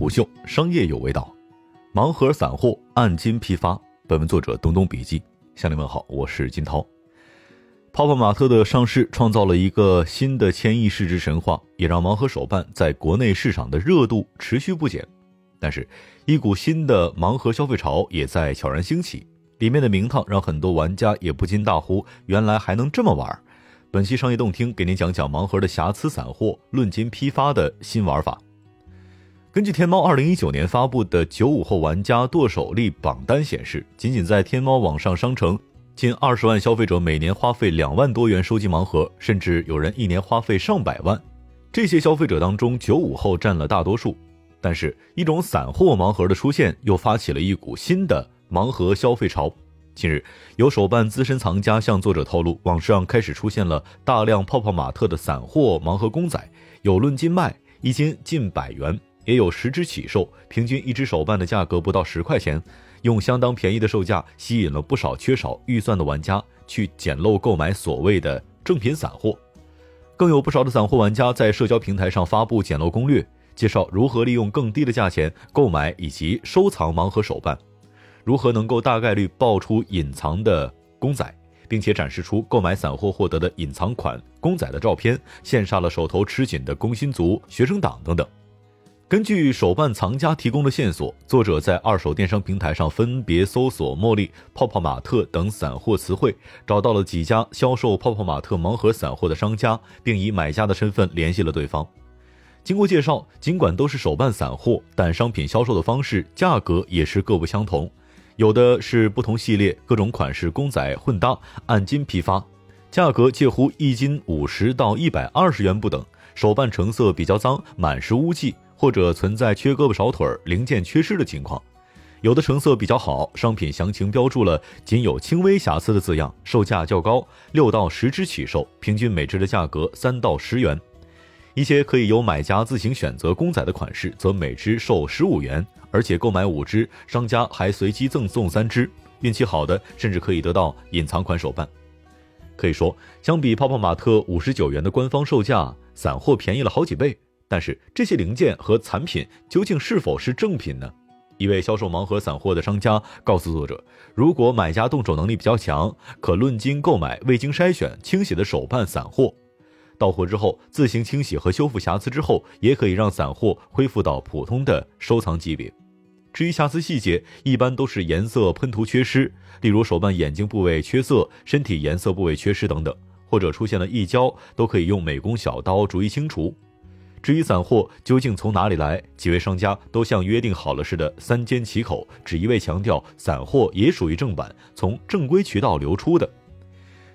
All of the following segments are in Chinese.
不秀，商业有味道。盲盒散货按斤批发。本文作者东东笔记。向您问好，我是金涛。泡泡玛特的上市创造了一个新的千亿市值神话，也让盲盒手办在国内市场的热度持续不减。但是，一股新的盲盒消费潮也在悄然兴起，里面的名堂让很多玩家也不禁大呼：“原来还能这么玩！”本期商业动听给您讲讲盲盒的瑕疵散货论斤批发的新玩法。根据天猫二零一九年发布的九五后玩家剁手力榜单显示，仅仅在天猫网上商城，近二十万消费者每年花费两万多元收集盲盒，甚至有人一年花费上百万。这些消费者当中，九五后占了大多数。但是，一种散货盲盒的出现，又发起了一股新的盲盒消费潮。近日，有手办资深藏家向作者透露，网上开始出现了大量泡泡玛特的散货盲盒公仔，有论斤卖，一斤近百元，也有十只起售，平均一只手办的价格不到十块钱，用相当便宜的售价吸引了不少缺少预算的玩家去捡漏购买所谓的正品散货。更有不少的散货玩家在社交平台上发布捡漏攻略。介绍如何利用更低的价钱购买以及收藏盲盒手办，如何能够大概率爆出隐藏的公仔，并且展示出购买散货获得的隐藏款公仔的照片，羡煞了手头吃紧的工薪族、学生党等等。根据手办藏家提供的线索，作者在二手电商平台上分别搜索“茉莉”“泡泡玛特”等散货词汇，找到了几家销售泡泡玛特盲盒散货的商家，并以买家的身份联系了对方。经过介绍，尽管都是手办散货，但商品销售的方式、价格也是各不相同。有的是不同系列、各种款式公仔混搭，按斤批发，价格介乎一斤五十到一百二十元不等。手办成色比较脏，满是污迹，或者存在缺胳膊少腿、零件缺失的情况。有的成色比较好，商品详情标注了“仅有轻微瑕疵”的字样，售价较高，六到十只起售，平均每只的价格三到十元。一些可以由买家自行选择公仔的款式，则每只售十五元，而且购买五只，商家还随机赠送三只。运气好的，甚至可以得到隐藏款手办。可以说，相比泡泡玛特五十九元的官方售价，散货便宜了好几倍。但是，这些零件和产品究竟是否是正品呢？一位销售盲盒散货的商家告诉作者，如果买家动手能力比较强，可论斤购买未经筛选、清洗的手办散货。到货之后自行清洗和修复瑕疵之后，也可以让散货恢复到普通的收藏级别。至于瑕疵细节，一般都是颜色喷涂缺失，例如手办眼睛部位缺色、身体颜色部位缺失等等，或者出现了溢胶，都可以用美工小刀逐一清除。至于散货究竟从哪里来，几位商家都像约定好了似的三缄其口，只一味强调散货也属于正版，从正规渠道流出的。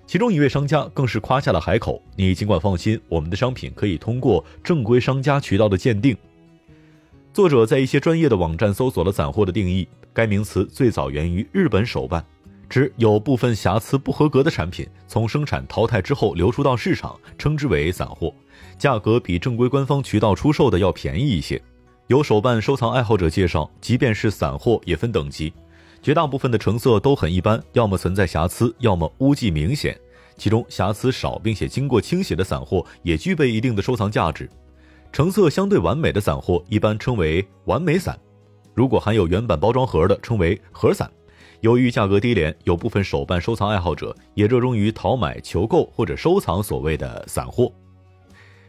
其中一位商家更是夸下了海口：“你尽管放心，我们的商品可以通过正规商家渠道的鉴定。”作者在一些专业的网站搜索了“散货”的定义，该名词最早源于日本手办，指有部分瑕疵不合格的产品从生产淘汰之后流出到市场，称之为散货，价格比正规官方渠道出售的要便宜一些。有手办收藏爱好者介绍，即便是散货也分等级。绝大部分的成色都很一般，要么存在瑕疵，要么污迹明显。其中瑕疵少并且经过清洗的散货也具备一定的收藏价值。成色相对完美的散货一般称为完美散，如果含有原版包装盒的称为盒散。由于价格低廉，有部分手办收藏爱好者也热衷于淘买、求购或者收藏所谓的散货。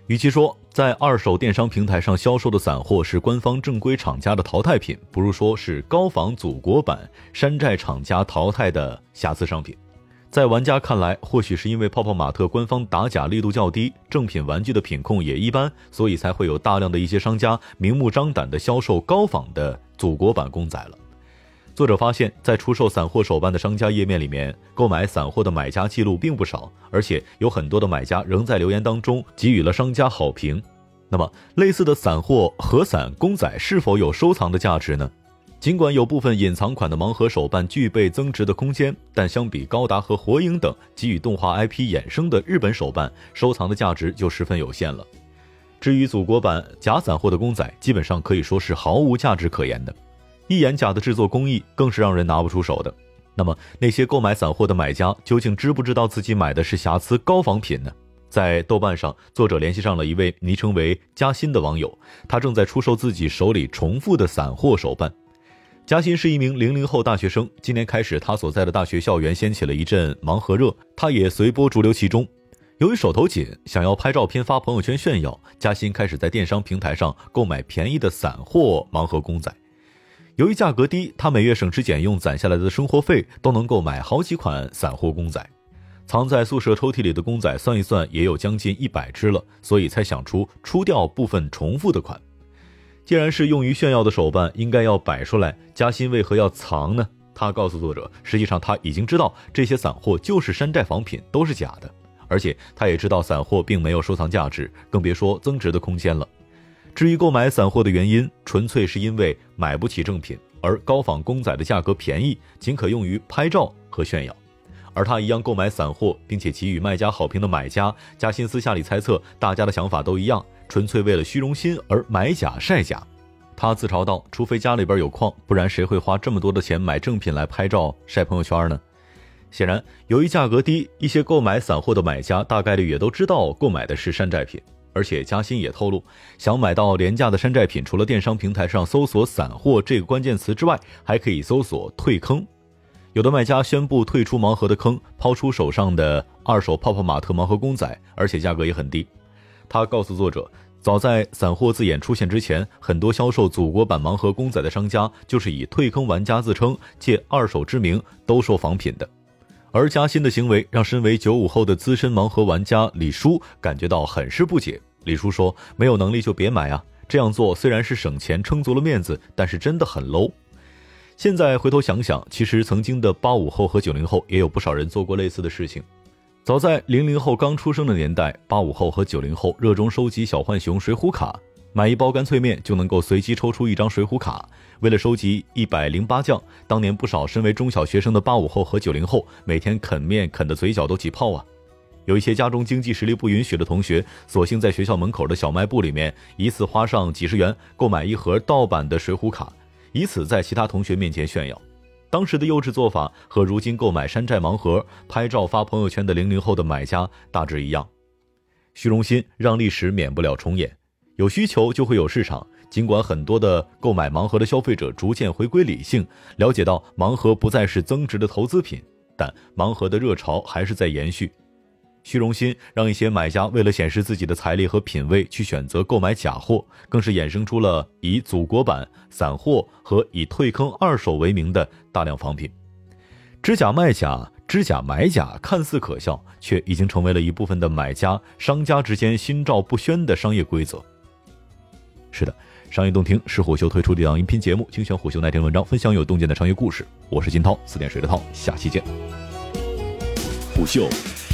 与其说在二手电商平台上销售的散货是官方正规厂家的淘汰品，不如说是高仿祖国版山寨厂家淘汰的瑕疵商品。在玩家看来，或许是因为泡泡玛特官方打假力度较低，正品玩具的品控也一般，所以才会有大量的一些商家明目张胆地销售高仿的祖国版公仔了。作者发现，在出售散货手办的商家页面里面，购买散货的买家记录并不少，而且有很多的买家仍在留言当中给予了商家好评。那么，类似的散货盒散公仔是否有收藏的价值呢？尽管有部分隐藏款的盲盒手办具备增值的空间，但相比高达和火影等给予动画 IP 衍生的日本手办，收藏的价值就十分有限了。至于祖国版假散货的公仔，基本上可以说是毫无价值可言的。一眼假的制作工艺更是让人拿不出手的。那么，那些购买散货的买家究竟知不知道自己买的是瑕疵高仿品呢？在豆瓣上，作者联系上了一位昵称为“嘉欣”的网友，他正在出售自己手里重复的散货手办。嘉欣是一名零零后大学生，今年开始，他所在的大学校园掀起了一阵盲盒热，他也随波逐流其中。由于手头紧，想要拍照片发朋友圈炫耀，嘉欣开始在电商平台上购买便宜的散货盲盒公仔。由于价格低，他每月省吃俭用攒下来的生活费都能够买好几款散货公仔。藏在宿舍抽屉里的公仔，算一算也有将近一百只了，所以才想出出掉部分重复的款。既然是用于炫耀的手办，应该要摆出来。嘉欣为何要藏呢？他告诉作者，实际上他已经知道这些散货就是山寨仿品，都是假的。而且他也知道散货并没有收藏价值，更别说增值的空间了。至于购买散货的原因，纯粹是因为买不起正品，而高仿公仔的价格便宜，仅可用于拍照和炫耀。而他一样购买散货，并且给予卖家好评的买家，嘉欣私下里猜测，大家的想法都一样，纯粹为了虚荣心而买假晒假。他自嘲道：“除非家里边有矿，不然谁会花这么多的钱买正品来拍照晒朋友圈呢？”显然，由于价格低，一些购买散货的买家大概率也都知道购买的是山寨品。而且嘉欣也透露，想买到廉价的山寨品，除了电商平台上搜索“散货”这个关键词之外，还可以搜索“退坑”。有的卖家宣布退出盲盒的坑，抛出手上的二手泡泡玛特盲盒公仔，而且价格也很低。他告诉作者，早在散货字眼出现之前，很多销售祖国版盲盒公仔的商家就是以退坑玩家自称，借二手之名兜售仿品的。而嘉欣的行为让身为九五后的资深盲盒玩家李叔感觉到很是不解。李叔说：“没有能力就别买啊！这样做虽然是省钱、撑足了面子，但是真的很 low。”现在回头想想，其实曾经的八五后和九零后也有不少人做过类似的事情。早在零零后刚出生的年代，八五后和九零后热衷收集小浣熊水浒卡。买一包干脆面就能够随机抽出一张水浒卡。为了收集一百零八将，当年不少身为中小学生的八五后和九零后每天啃面啃的嘴角都起泡啊。有一些家中经济实力不允许的同学，索性在学校门口的小卖部里面一次花上几十元购买一盒盗版的水浒卡，以此在其他同学面前炫耀。当时的幼稚做法和如今购买山寨盲盒拍照发朋友圈的零零后的买家大致一样。虚荣心让历史免不了重演。有需求就会有市场。尽管很多的购买盲盒的消费者逐渐回归理性，了解到盲盒不再是增值的投资品，但盲盒的热潮还是在延续。虚荣心让一些买家为了显示自己的财力和品味，去选择购买假货，更是衍生出了以祖国版散货和以退坑二手为名的大量仿品。知假卖假，知假买假，看似可笑，却已经成为了一部分的买家、商家之间心照不宣的商业规则。是的，商业洞听是虎嗅推出的一档音频节目，精选虎嗅那篇文章，分享有洞见的商业故事。我是金涛，四点水的涛，下期见。虎嗅，